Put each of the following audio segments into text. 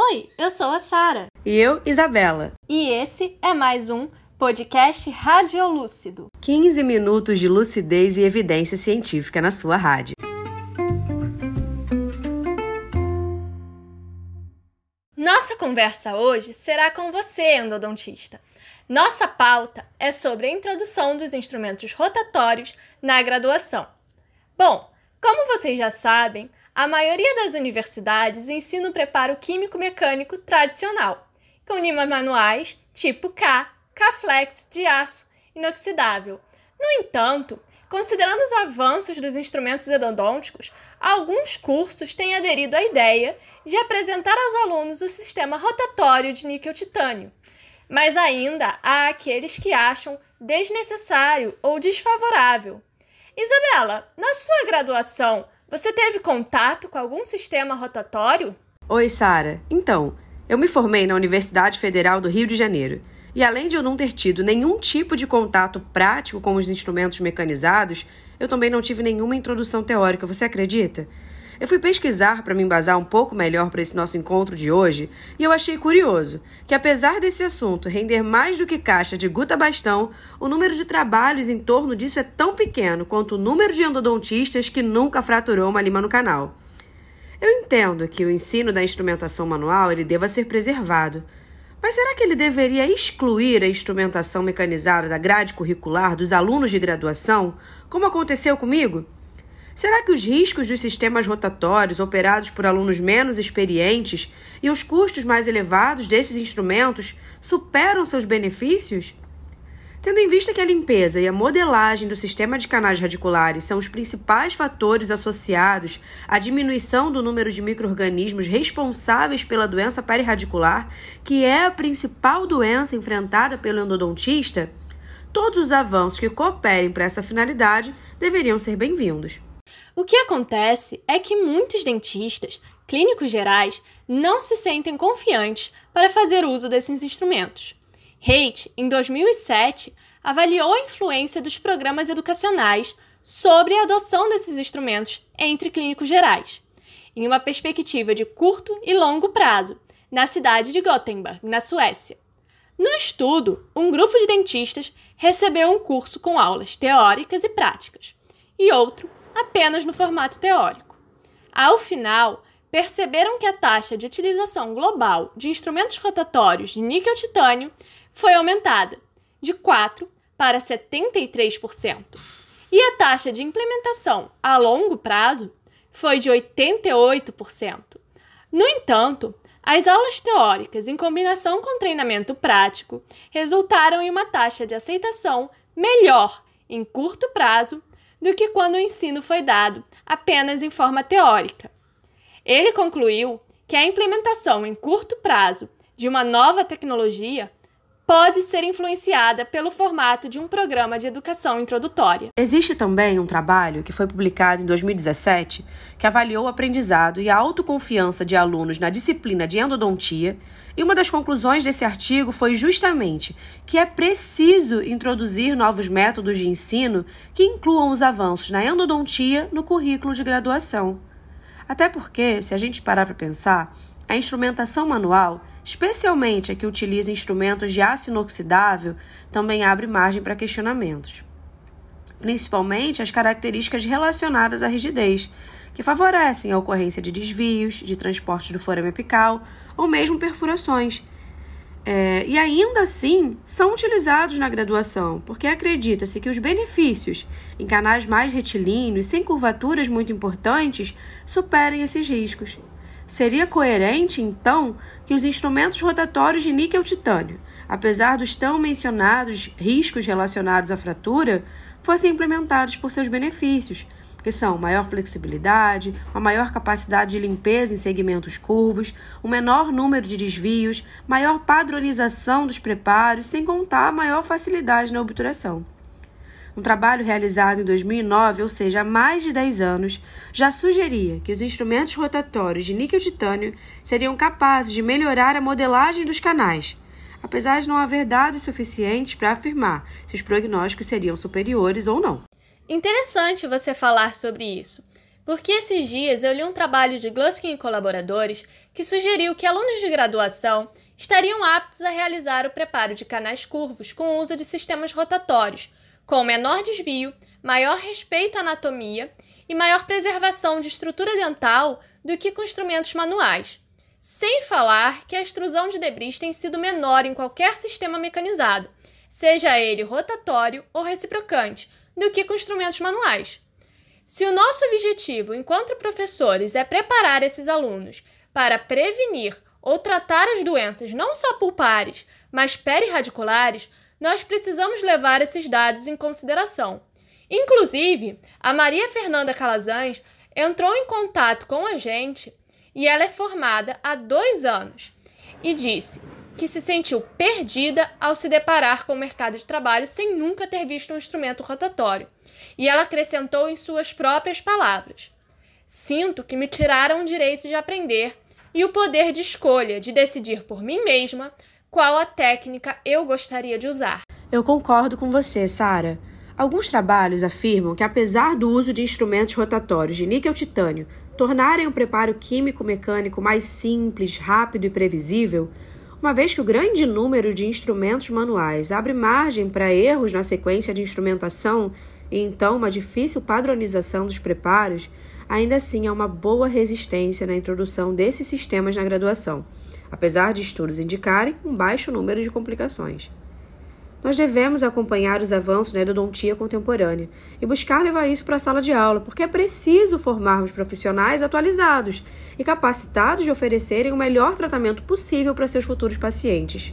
Oi, eu sou a Sara. E eu, Isabela. E esse é mais um podcast Radiolúcido 15 minutos de lucidez e evidência científica na sua rádio. Nossa conversa hoje será com você, endodontista. Nossa pauta é sobre a introdução dos instrumentos rotatórios na graduação. Bom, como vocês já sabem, a maioria das universidades ensina o preparo químico-mecânico tradicional, com limas manuais tipo K, K-Flex de aço inoxidável. No entanto, considerando os avanços dos instrumentos endodônticos, alguns cursos têm aderido à ideia de apresentar aos alunos o sistema rotatório de níquel-titânio. Mas ainda há aqueles que acham desnecessário ou desfavorável. Isabela, na sua graduação, você teve contato com algum sistema rotatório? Oi, Sara. Então, eu me formei na Universidade Federal do Rio de Janeiro. E além de eu não ter tido nenhum tipo de contato prático com os instrumentos mecanizados, eu também não tive nenhuma introdução teórica, você acredita? Eu fui pesquisar para me embasar um pouco melhor para esse nosso encontro de hoje e eu achei curioso que, apesar desse assunto render mais do que caixa de guta bastão, o número de trabalhos em torno disso é tão pequeno quanto o número de endodontistas que nunca fraturou uma lima no canal. Eu entendo que o ensino da instrumentação manual ele deva ser preservado, mas será que ele deveria excluir a instrumentação mecanizada da grade curricular dos alunos de graduação, como aconteceu comigo? Será que os riscos dos sistemas rotatórios operados por alunos menos experientes e os custos mais elevados desses instrumentos superam seus benefícios? Tendo em vista que a limpeza e a modelagem do sistema de canais radiculares são os principais fatores associados à diminuição do número de microrganismos responsáveis pela doença perirradicular, que é a principal doença enfrentada pelo endodontista, todos os avanços que cooperem para essa finalidade deveriam ser bem-vindos. O que acontece é que muitos dentistas, clínicos gerais, não se sentem confiantes para fazer uso desses instrumentos. Haidt, em 2007, avaliou a influência dos programas educacionais sobre a adoção desses instrumentos entre clínicos gerais, em uma perspectiva de curto e longo prazo, na cidade de Gothenburg, na Suécia. No estudo, um grupo de dentistas recebeu um curso com aulas teóricas e práticas, e outro apenas no formato teórico. Ao final, perceberam que a taxa de utilização global de instrumentos rotatórios de níquel-titânio foi aumentada de 4 para 73%, e a taxa de implementação a longo prazo foi de 88%. No entanto, as aulas teóricas, em combinação com treinamento prático, resultaram em uma taxa de aceitação melhor em curto prazo do que quando o ensino foi dado apenas em forma teórica. Ele concluiu que a implementação em curto prazo de uma nova tecnologia pode ser influenciada pelo formato de um programa de educação introdutória. Existe também um trabalho que foi publicado em 2017 que avaliou o aprendizado e a autoconfiança de alunos na disciplina de endodontia, e uma das conclusões desse artigo foi justamente que é preciso introduzir novos métodos de ensino que incluam os avanços na endodontia no currículo de graduação. Até porque, se a gente parar para pensar, a instrumentação manual especialmente a que utiliza instrumentos de aço inoxidável, também abre margem para questionamentos. Principalmente as características relacionadas à rigidez, que favorecem a ocorrência de desvios, de transporte do forame apical ou mesmo perfurações. É, e ainda assim são utilizados na graduação, porque acredita-se que os benefícios em canais mais retilíneos, sem curvaturas muito importantes, superem esses riscos. Seria coerente, então, que os instrumentos rotatórios de níquel-titânio, apesar dos tão mencionados riscos relacionados à fratura, fossem implementados por seus benefícios, que são maior flexibilidade, uma maior capacidade de limpeza em segmentos curvos, um menor número de desvios, maior padronização dos preparos, sem contar maior facilidade na obturação. Um trabalho realizado em 2009, ou seja, há mais de 10 anos, já sugeria que os instrumentos rotatórios de níquel-titânio seriam capazes de melhorar a modelagem dos canais, apesar de não haver dados suficientes para afirmar se os prognósticos seriam superiores ou não. Interessante você falar sobre isso, porque esses dias eu li um trabalho de Gluskin e colaboradores que sugeriu que alunos de graduação estariam aptos a realizar o preparo de canais curvos com o uso de sistemas rotatórios, com menor desvio, maior respeito à anatomia e maior preservação de estrutura dental do que com instrumentos manuais. Sem falar que a extrusão de debris tem sido menor em qualquer sistema mecanizado, seja ele rotatório ou reciprocante, do que com instrumentos manuais. Se o nosso objetivo, enquanto professores, é preparar esses alunos para prevenir ou tratar as doenças não só pulpares, mas perirradiculares, nós precisamos levar esses dados em consideração. Inclusive, a Maria Fernanda Calazans entrou em contato com a gente e ela é formada há dois anos e disse que se sentiu perdida ao se deparar com o mercado de trabalho sem nunca ter visto um instrumento rotatório. E ela acrescentou em suas próprias palavras: Sinto que me tiraram o direito de aprender e o poder de escolha de decidir por mim mesma qual a técnica eu gostaria de usar. Eu concordo com você, Sara. Alguns trabalhos afirmam que, apesar do uso de instrumentos rotatórios de níquel-titânio tornarem o preparo químico-mecânico mais simples, rápido e previsível, uma vez que o grande número de instrumentos manuais abre margem para erros na sequência de instrumentação e então uma difícil padronização dos preparos, ainda assim há uma boa resistência na introdução desses sistemas na graduação, apesar de estudos indicarem um baixo número de complicações. Nós devemos acompanhar os avanços na endodontia contemporânea e buscar levar isso para a sala de aula, porque é preciso formarmos profissionais atualizados e capacitados de oferecerem o melhor tratamento possível para seus futuros pacientes.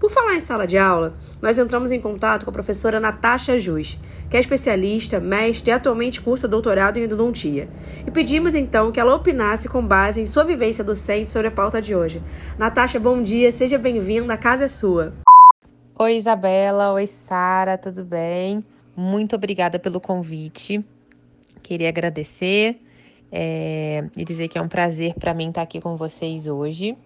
Por falar em sala de aula, nós entramos em contato com a professora Natasha Jus, que é especialista, mestre e atualmente cursa doutorado em endodontia. E pedimos então que ela opinasse com base em sua vivência docente sobre a pauta de hoje. Natasha, bom dia, seja bem-vinda, a casa é sua. Oi, Isabela. Oi, Sara. Tudo bem? Muito obrigada pelo convite. Queria agradecer é, e dizer que é um prazer para mim estar aqui com vocês hoje.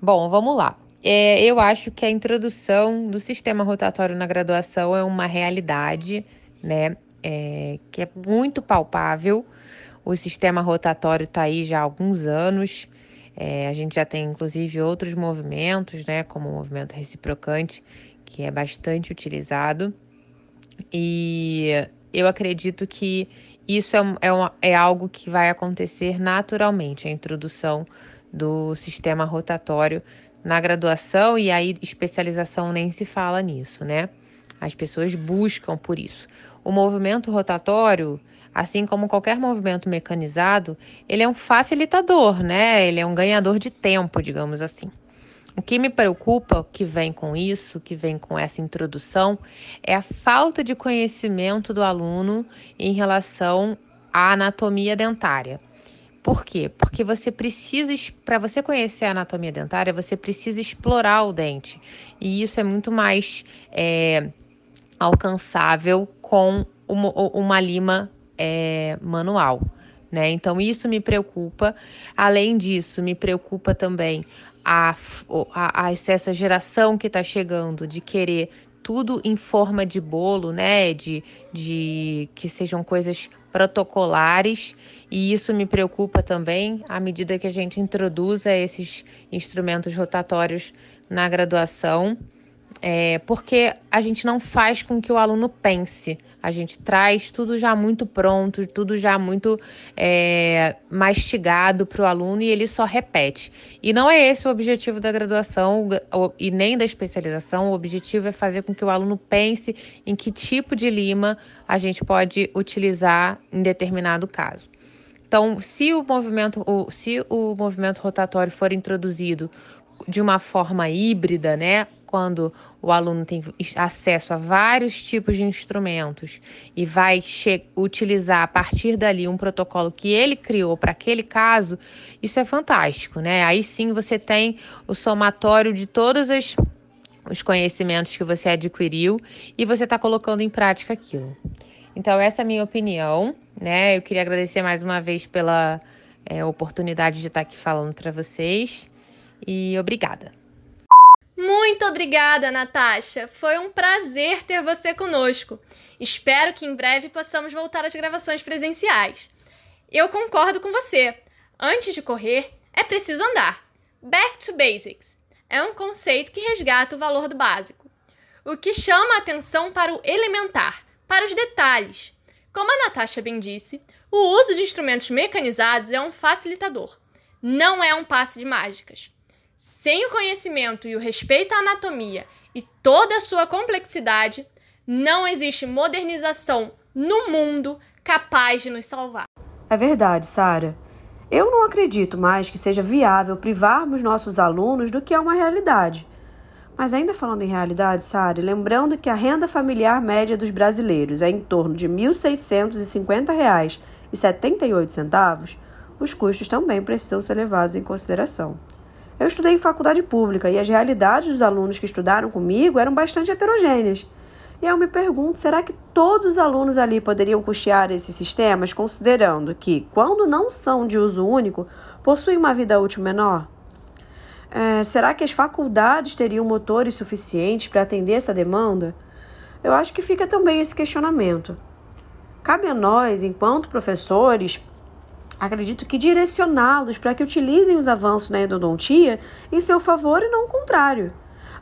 Bom, vamos lá. É, eu acho que a introdução do sistema rotatório na graduação é uma realidade, né? É, que é muito palpável. O sistema rotatório está aí já há alguns anos. É, a gente já tem inclusive outros movimentos, né, como o movimento reciprocante, que é bastante utilizado. E eu acredito que isso é, é, uma, é algo que vai acontecer naturalmente, a introdução do sistema rotatório na graduação e aí especialização nem se fala nisso, né? As pessoas buscam por isso. O movimento rotatório, assim como qualquer movimento mecanizado, ele é um facilitador, né? Ele é um ganhador de tempo, digamos assim. O que me preocupa, que vem com isso, que vem com essa introdução, é a falta de conhecimento do aluno em relação à anatomia dentária. Por quê? Porque você precisa, para você conhecer a anatomia dentária, você precisa explorar o dente. E isso é muito mais é, alcançável com uma, uma lima é, manual. Né? Então, isso me preocupa. Além disso, me preocupa também a, a, a essa geração que está chegando de querer tudo em forma de bolo, né? De, de que sejam coisas protocolares. E isso me preocupa também à medida que a gente introduza esses instrumentos rotatórios na graduação é, porque a gente não faz com que o aluno pense. A gente traz tudo já muito pronto, tudo já muito é, mastigado para o aluno e ele só repete. E não é esse o objetivo da graduação e nem da especialização. O objetivo é fazer com que o aluno pense em que tipo de lima a gente pode utilizar em determinado caso. Então, se o movimento, se o movimento rotatório for introduzido de uma forma híbrida, né? Quando o aluno tem acesso a vários tipos de instrumentos e vai utilizar a partir dali um protocolo que ele criou para aquele caso, isso é fantástico, né? Aí sim você tem o somatório de todos os, os conhecimentos que você adquiriu e você está colocando em prática aquilo. Então, essa é a minha opinião, né? Eu queria agradecer mais uma vez pela é, oportunidade de estar aqui falando para vocês e obrigada. Muito obrigada, Natasha. Foi um prazer ter você conosco. Espero que em breve possamos voltar às gravações presenciais. Eu concordo com você. Antes de correr, é preciso andar. Back to basics é um conceito que resgata o valor do básico, o que chama a atenção para o elementar, para os detalhes. Como a Natasha bem disse, o uso de instrumentos mecanizados é um facilitador, não é um passe de mágicas. Sem o conhecimento e o respeito à anatomia e toda a sua complexidade, não existe modernização no mundo capaz de nos salvar. É verdade, Sara. Eu não acredito mais que seja viável privarmos nossos alunos do que é uma realidade. Mas ainda falando em realidade, Sara, lembrando que a renda familiar média dos brasileiros é em torno de R$ 1.650,78, os custos também precisam ser levados em consideração. Eu estudei em faculdade pública e as realidades dos alunos que estudaram comigo eram bastante heterogêneas. E eu me pergunto: será que todos os alunos ali poderiam custear esses sistemas, considerando que, quando não são de uso único, possuem uma vida útil menor? É, será que as faculdades teriam motores suficientes para atender essa demanda? Eu acho que fica também esse questionamento. Cabe a nós, enquanto professores, acredito que direcioná-los para que utilizem os avanços na endodontia em seu favor e não o contrário.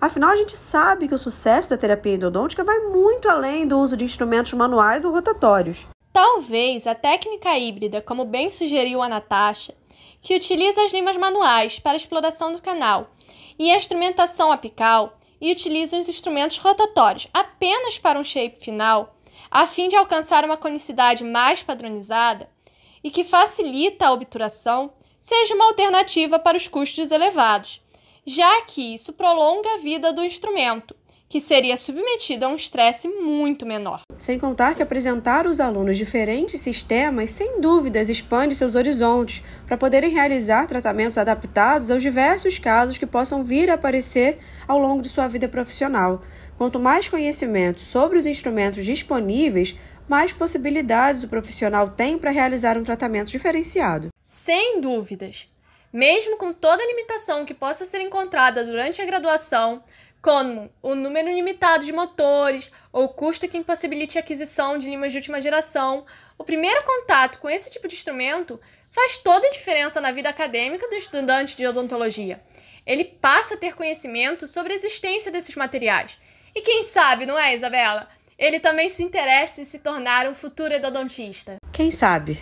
Afinal, a gente sabe que o sucesso da terapia endodôntica vai muito além do uso de instrumentos manuais ou rotatórios. Talvez a técnica híbrida, como bem sugeriu a Natasha, que utiliza as limas manuais para exploração do canal e a instrumentação apical e utiliza os instrumentos rotatórios apenas para um shape final, a fim de alcançar uma conicidade mais padronizada e que facilita a obturação, seja uma alternativa para os custos elevados já que isso prolonga a vida do instrumento, que seria submetido a um estresse muito menor. Sem contar que apresentar aos alunos diferentes sistemas, sem dúvidas, expande seus horizontes para poderem realizar tratamentos adaptados aos diversos casos que possam vir a aparecer ao longo de sua vida profissional. Quanto mais conhecimento sobre os instrumentos disponíveis, mais possibilidades o profissional tem para realizar um tratamento diferenciado. Sem dúvidas. Mesmo com toda a limitação que possa ser encontrada durante a graduação, como o número limitado de motores ou custo que impossibilite a aquisição de limas de última geração, o primeiro contato com esse tipo de instrumento faz toda a diferença na vida acadêmica do estudante de odontologia. Ele passa a ter conhecimento sobre a existência desses materiais. E quem sabe, não é, Isabela? Ele também se interessa em se tornar um futuro endodontista. Quem sabe?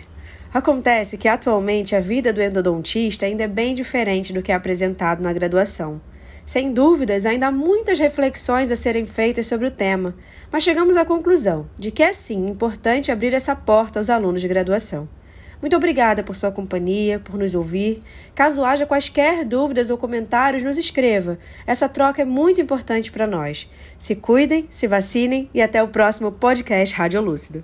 Acontece que atualmente a vida do endodontista ainda é bem diferente do que é apresentado na graduação. Sem dúvidas, ainda há muitas reflexões a serem feitas sobre o tema, mas chegamos à conclusão de que é sim importante abrir essa porta aos alunos de graduação. Muito obrigada por sua companhia, por nos ouvir. Caso haja quaisquer dúvidas ou comentários, nos escreva. Essa troca é muito importante para nós. Se cuidem, se vacinem e até o próximo podcast Rádio Lúcido.